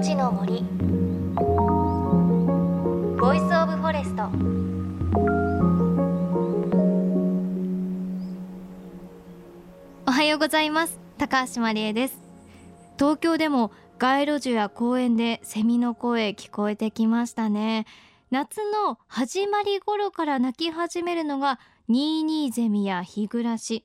命の森。 Voice of Forest。おはようございます。高橋万里恵です。東京でも街路樹や公園でセミの声聞こえてきましたね。夏の始まり頃から鳴き始めるのがニーニーゼミやヒグラシ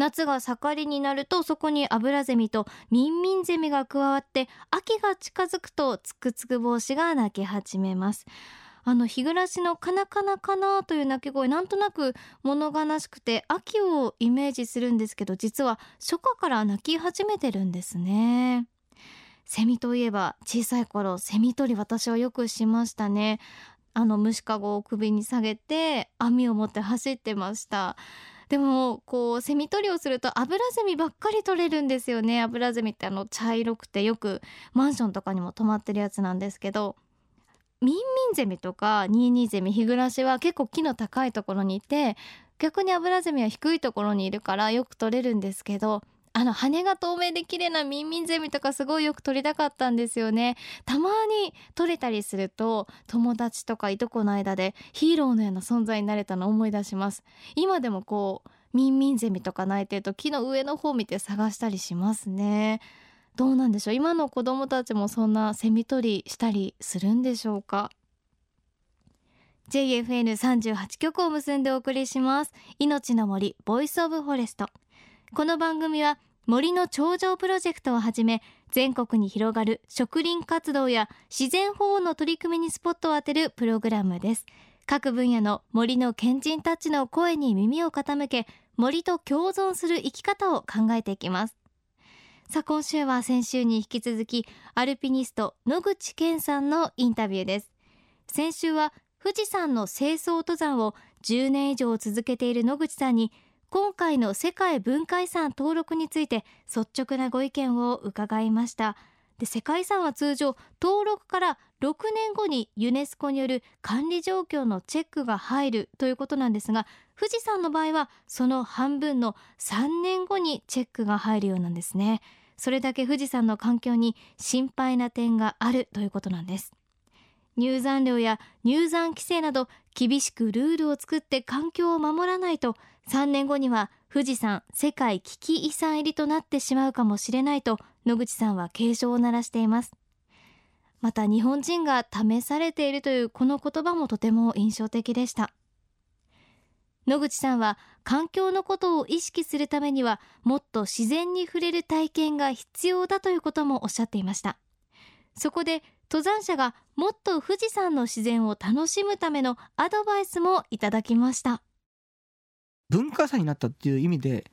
夏が盛りになるとそこにアブラゼミとミンミンゼミが加わって秋が近づくとツクツクボウシが鳴き始めます。あの日暮らしのカナカナカナという鳴き声なんとなく物悲しくて秋をイメージするんですけど実は初夏から鳴き始めてるんですね。セミといえば小さい頃セミ取り私はよくしましたね。あの虫かごを首に下げて網を持って走ってました。でもこうセミ取りをするとアブラゼミばっかり取れるんですよね。アブラゼミってあの茶色くてよくマンションとかにも泊まってるやつなんですけど。ミンミンゼミとかニーニーゼミヒグラシは結構木の高いところにいて逆にアブラゼミは低いところにいるからよく取れるんですけどあの羽が透明で綺麗なミンミンゼミとかすごいよく撮りたかったんですよね。たまに撮れたりすると友達とかいとこの間でヒーローのような存在になれたのを思い出します。今でもこうミンミンゼミとか鳴いてると木の上の方見て探したりしますね。どうなんでしょう？今の子供たちもそんなセミ取りしたりするんでしょうか？JFN38 曲を結んでお送りします。命の森 Voice of Forest。この番組は森の頂上プロジェクトをはじめ全国に広がる植林活動や自然保護の取り組みにスポットを当てるプログラムです。各分野の森の賢人たちの声に耳を傾け森と共存する生き方を考えていきます。さあ今週は先週に引き続きアルピニスト野口健さんのインタビューです。先週は富士山の清掃登山を10年以上続けている野口さんに今回の世界文化遺産登録について率直なご意見を伺いました。で世界遺産は通常登録から6年後にユネスコによる管理状況のチェックが入るということなんですが富士山の場合はその半分の3年後にチェックが入るようなんですね。それだけ富士山の環境に心配な点があるということなんです。入山料や入山規制など厳しくルールを作って環境を守らないと3年後には富士山世界危機遺産入りとなってしまうかもしれないと野口さんは警鐘を鳴らしています。また日本人が試されているというこの言葉もとても印象的でした。野口さんは環境のことを意識するためにはもっと自然に触れる体験が必要だということもおっしゃっていました。そこで登山者がもっと富士山の自然を楽しむためのアドバイスもいただきました。文化祭になったっていう意味で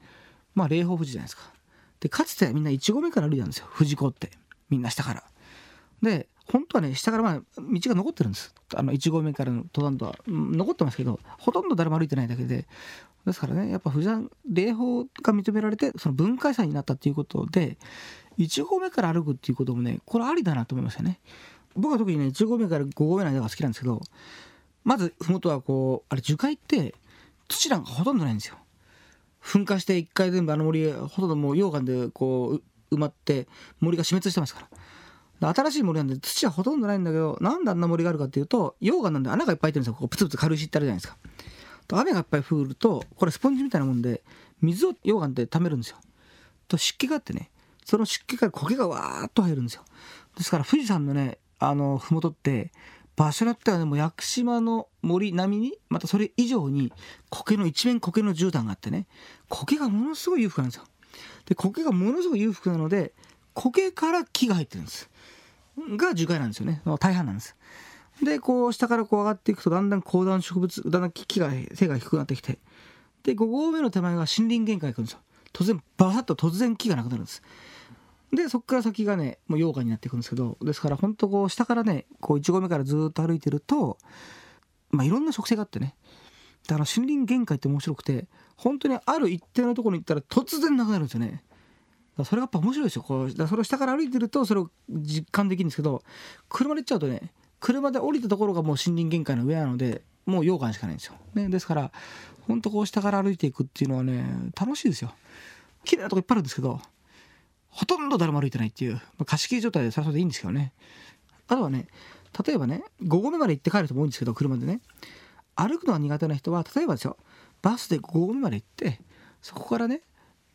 まあ霊峰富士じゃないですか。でかつてはみんな1合目から歩いたんですよ。富士湖って。みんな下から。で本当はね下からまあ道が残ってるんです。あの1合目からの登山とは、残ってますけどほとんど誰も歩いてないだけで。ですからねやっぱ富士山霊峰が認められてその文化遺産になったっていうことで1合目から歩くっていうこともねこれありだなと思いましたね。僕は特にね1合目から5合目の間が好きなんですけどまず麓はこうあれ樹海って土なんかほとんどないんですよ。噴火して一回全部あの森ほとんどもう溶岩でこう埋まって森が死滅してますから。新しい森なんで土はほとんどないんだけどなんであんな森があるかっていうと溶岩なんで穴がいっぱい開いてるんですよ。ここプツプツ軽石ってあるじゃないですか。雨がいっぱい降るとこれスポンジみたいなもんで水を溶岩で溜めるんですよ。と湿気があってねその湿気から苔がわーっと入るんですよ。ですから富士山のねあの麓って場所によってはねもう屋久島の森並みにまたそれ以上に苔の一面苔の絨毯があってね苔がものすごい裕福なんですよ。で苔がものすごい裕福なので苔から木が入ってるんです。が樹海なんですよね。大半なんです。でこう下からこう上がっていくとだんだん高段植物だんだん木が背が低くなってきてで5合目の手前が森林限界が来るんですよ。突然バサッと突然木がなくなるんです。でそこから先がねもう溶岩になっていくんですけどですから本当こう下からねこう1合目からずっと歩いてるとまあいろんな植生があってね。だから森林限界って面白くて本当にある一定のところに行ったら突然なくなるんですよね。それがやっぱ面白いですよ。こうだそれを下から歩いてるとそれを実感できるんですけど車で行っちゃうとね車で降りたところがもう森林限界の上なのでもう溶岩しかないんですよ、ね、ですから本当こう下から歩いていくっていうのはね楽しいですよ。綺麗なとこいっぱいあるんですけどほとんど誰も歩いてないっていう、まあ、貸し切り状態でそれはそれでいいんですけどね。あとはね例えばね5合目まで行って帰る人も多いんですけど車でね。歩くのが苦手な人は例えばですよバスで5合目まで行ってそこからね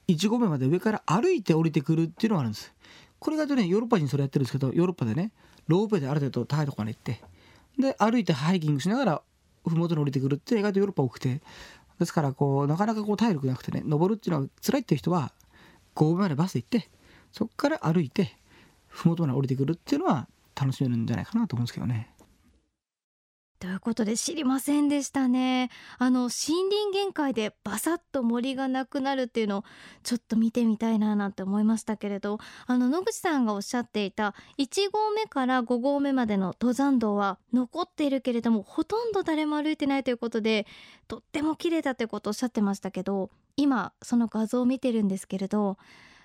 1合目まで上から歩いて降りてくるっていうのがあるんです。これがねヨーロッパ人それやってるんですけどヨーロッパでねロープウェイである程度高いとこまで行って。で歩いてハイキングしながら麓に降りてくるって意外とヨーロッパ多くて。ですからこうなかなかこう体力なくてね登るっていうのは辛いっていう人は5合目までバスで行ってそこから歩いて麓まで降りてくるっていうのは楽しめるんじゃないかなと思うんですけどね。ということで知りませんでしたねあの森林限界でバサッと森がなくなるっていうのをちょっと見てみたいななんて思いましたけれどあの野口さんがおっしゃっていた1合目から5合目までの登山道は残っているけれどもほとんど誰も歩いてないということでとっても綺麗だということをおっしゃってましたけど今その画像を見てるんですけれど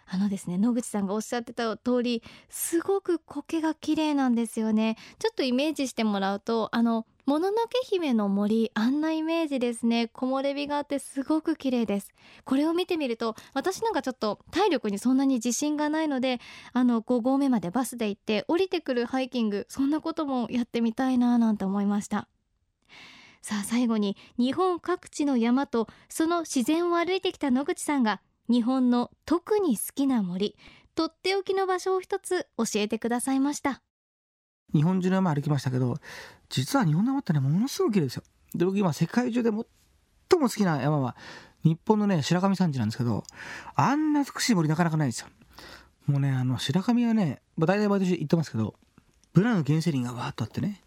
あのですね野口さんがおっしゃってた通りすごく苔が綺麗なんですよね。ちょっとイメージしてもらうとあのもののけ姫の森あんなイメージですね。木漏れ日があってすごく綺麗です。これを見てみると私なんかちょっと体力にそんなに自信がないのであの5合目までバスで行って降りてくるハイキングそんなこともやってみたいななんて思いました。さあ最後に日本各地の山とその自然を歩いてきた野口さんが日本の特に好きな森とっておきの場所を一つ教えてくださいました。日本中の山歩きましたけど実は日本の山ってねものすごく綺麗ですよ。で僕今世界中で最も好きな山は日本のね白神山地なんですけどあんな美しい森なかなかないですよ。もうねあの白神はね、まあ、大体毎年行ってますけどブナの原生林がわーっとあってね。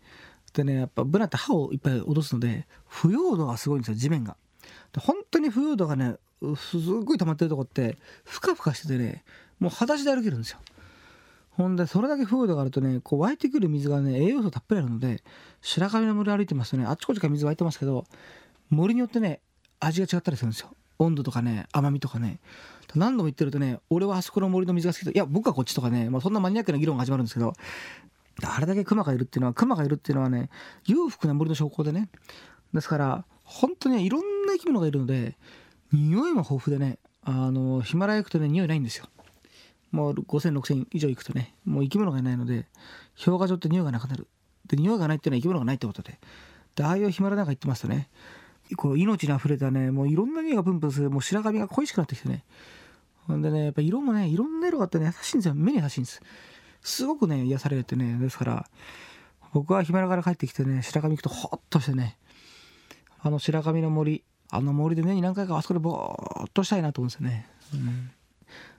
でねやっぱブナって歯をいっぱい落とすので腐葉土がすごいんですよ地面が。で本当に腐葉土がねすごい溜まってるとこってふかふかしててねもう裸足で歩けるんですよ。ほんでそれだけ風土があるとねこう湧いてくる水がね栄養素たっぷりあるので白神の森歩いてますとねあっちこっちから水湧いてますけど森によってね味が違ったりするんですよ。温度とかね甘みとかね。何度も言ってるとね俺はあそこの森の水が好きといや僕はこっちとかね、まあ、そんなマニアックな議論が始まるんですけどあれだけクマがいるっていうのはクマがいるっていうのはね裕福な森の証拠でね。ですから本当に、ね、いろんな生き物がいるので匂いも豊富でね。あのヒマラヤ行くとね匂いないんですよ。もう50006000以上行くとねもう生き物がいないので氷河上って匂いがなくなる。で匂いがないっていうのは生き物がないってことで。でああいうヒマラヤなんか行ってますとねこう命にあふれたねもういろんな匂いがプンプンする。もう白髪が恋しくなってきてね。ほんでねやっぱ色もねいろんな色があってね優しいんですよ。目に優しいんです。すごくね癒されるってね。ですから僕はヒマラヤから帰ってきてね白髪行くとホッとしてね。あの白髪の森あの森で年に何回かあそこでぼーっとしたいなと思うんですよね、うん、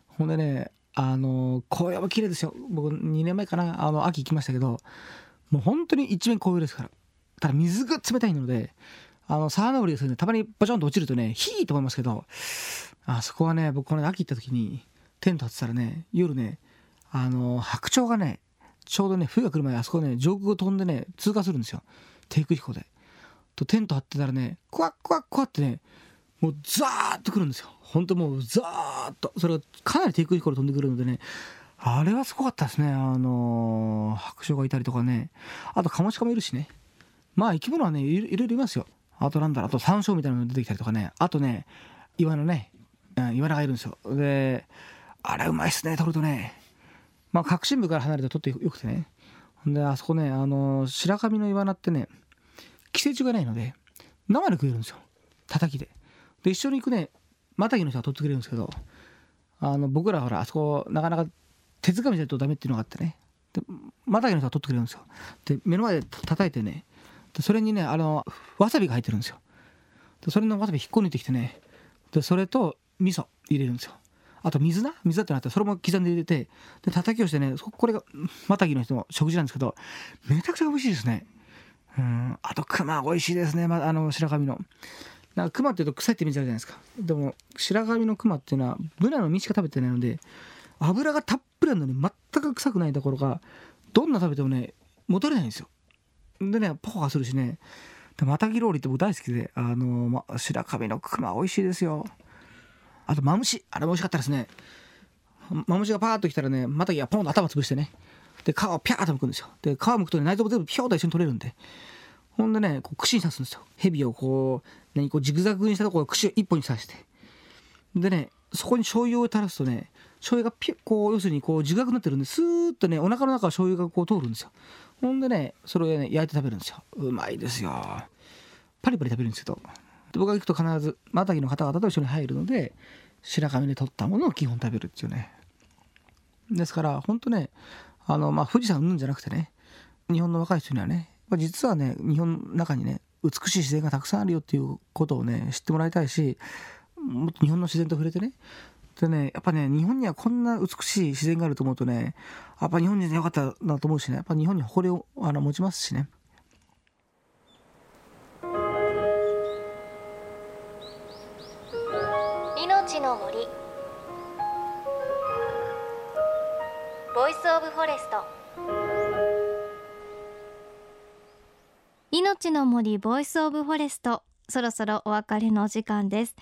ほんでねあの紅葉も綺麗ですよ。僕2年前かなあの秋行きましたけどもう本当に一面紅葉ですから。ただ水が冷たいのであの沢登りですねたまにバチョンと落ちるとねヒーと思いますけどあそこはね僕この秋行った時にテント張ってたらね夜ねあの白鳥がねちょうどね冬が来る前あそこね上空を飛んでね通過するんですよ。低空飛行で。とテント張ってたらねクワックワックワってねもうザーッとくるんですよ。本当もうザーッと。それがかなり低空飛行で飛んでくるのでねあれはすごかったですね。あのー、白鳥がいたりとかね。あとカモシカもいるしね。まあ生き物はねいろいろいますよ。あとなんだろうあと山椒みたいなの出てきたりとかね。あとね岩のね、うん、岩がいるんですよ。であれうまいっすね取るとね。まあ核心部から離れて取ってよくてね。であそこねあのー、白神のイワナってね寄生虫がないので生で食えるんですよ。叩きで。で一緒に行くねマタギの人は取ってくれるんですけどあの僕らほらあそこなかなか手づかみじゃないとダメっていうのがあってね。でマタギの人は取ってくれるんですよ。で目の前で叩いてねそれにねあのわさびが入ってるんですよ。でそれのわさび引っこ抜いてきてねでそれと味噌入れるんですよ。あと水な？水だってなってそれも刻んで入れてで叩きをしてねこれがマタギの人の食事なんですけどめちゃくちゃ美味しいですね。うん。あと熊美味しいですね、ま、あの白神の。なんか熊っていうと臭いってイメージあるじゃないですか。でも白髪の熊っていうのはブナの実しか食べてないので油がたっぷりあるのに全く臭くないところがどんな食べてもね戻れないんですよ。でねポカするしね。でマタギローリって僕大好きであの、ま、白髪の熊美味しいですよ。あとマムシ。あれも美味しかったですね。マムシがパーッと来たらねマタギがポンと頭潰してね。で皮をピャーと剥くんですよ。で皮剥くと、ね、内臓も全部ピョーと一緒に取れるんで。ほんでねこう串に刺すんですよ。蛇をこう何こうジグザグにしたところを串を一本に刺して。でねそこに醤油を垂らすとね醤油がピュッこう要するにこう自覚になってるんでスーッとねお腹の中を醤油がこう通るんですよ。ほんでねそれをね焼いて食べるんですよ。うまいですよ。パリパリ食べるんですけど。で僕が行くと必ずマタギの方々と一緒に入るので白神で取ったものを基本食べるっていうね。ですから本当ねあのまあ富士山うんじゃなくてね日本の若い人にはね実はね日本の中にね美しい自然がたくさんあるよっていうことをね知ってもらいたいしもっと日本の自然と触れてね。でねやっぱね日本にはこんな美しい自然があると思うとねやっぱ日本人でよかったなと思うしねやっぱ日本に誇りをあの持ちますしね。of Forest 命の森 Voice of Forest そろそろお別れのお時間です。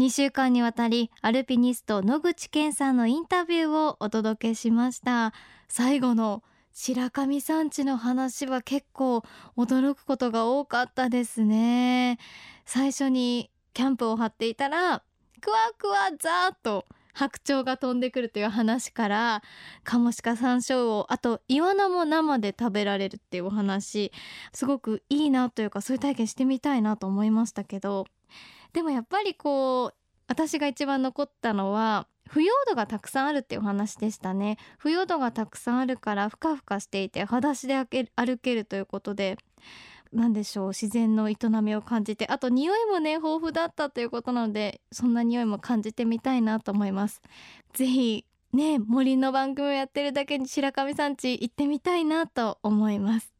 2週間にわたりアルピニスト野口健さんのインタビューをお届けしました。最後の白神山地の話は結構驚くことが多かったですね。最初にキャンプを張っていたらクワクワザーッと白鳥が飛んでくるという話からカモシカ山椒をあとイワナも生で食べられるっていうお話すごくいいなというかそういう体験してみたいなと思いましたけどでもやっぱりこう私が一番残ったのは腐葉土がたくさんあるっていうお話でしたね。腐葉土がたくさんあるからふかふかしていて裸足で歩けるということで何でしょう自然の営みを感じてあと匂いもね豊富だったということなのでそんな匂いも感じてみたいなと思います。ぜひね森の番組をやってるだけに白神山地行ってみたいなと思います。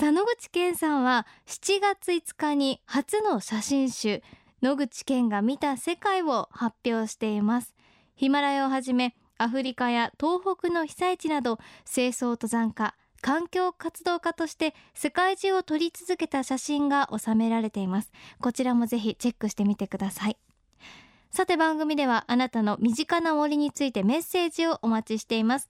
さ野口健さんは7月5日に初の写真集野口健が見た世界を発表しています。ヒマラヤをはじめアフリカや東北の被災地など清掃登山家環境活動家として世界中を撮り続けた写真が収められています。こちらもぜひチェックしてみてください。さて番組ではあなたの身近な森についてメッセージをお待ちしています。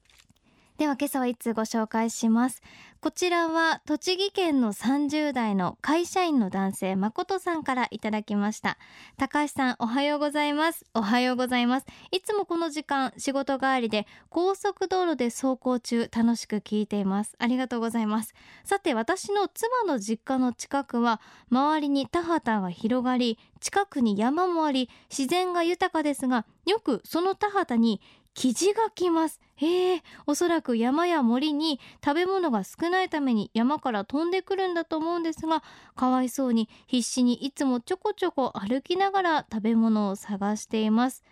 では今朝は一通ご紹介します。こちらは栃木県の30代の会社員の男性誠さんからいただきました。高橋さんおはようございます。おはようございます。いつもこの時間仕事帰りで高速道路で走行中楽しく聞いています。ありがとうございます。さて私の妻の実家の近くは周りに田畑が広がり近くに山もあり自然が豊かですがよくその田畑にキジが来ます。へえおそらく山や森に食べ物が少ないために山から飛んでくるんだと思うんですがかわいそうに必死にいつもちょこちょこ歩きながら食べ物を探しています。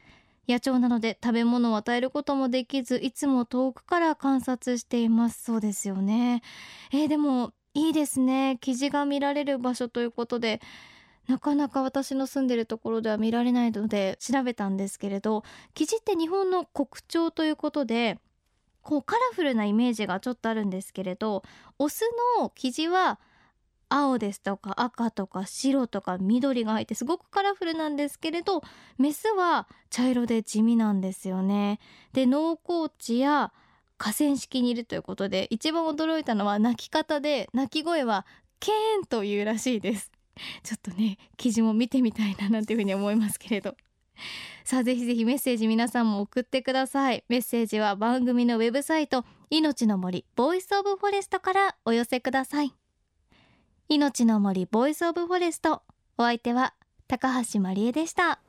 野鳥なので食べ物を与えることもできずいつも遠くから観察しています。そうですよね。えー、でもいいですね。キジが見られる場所ということでなかなか私の住んでるところでは見られないので調べたんですけれどキジって日本の国鳥ということでこうカラフルなイメージがちょっとあるんですけれどオスのキジは青ですとか赤とか白とか緑が入ってすごくカラフルなんですけれどメスは茶色で地味なんですよね。で農耕地や河川敷にいるということで一番驚いたのは鳴き方で鳴き声はケーンというらしいです ちょっとね記事も見てみたいななんていうふうに思いますけれど。さあぜひぜひメッセージ皆さんも送ってください。メッセージは番組のウェブサイト命の森 Voice of Forest からお寄せください。命の森 Voice of Forest お相手は高橋真理恵でした。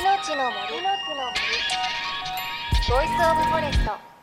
命の森ボイスオブフォレスト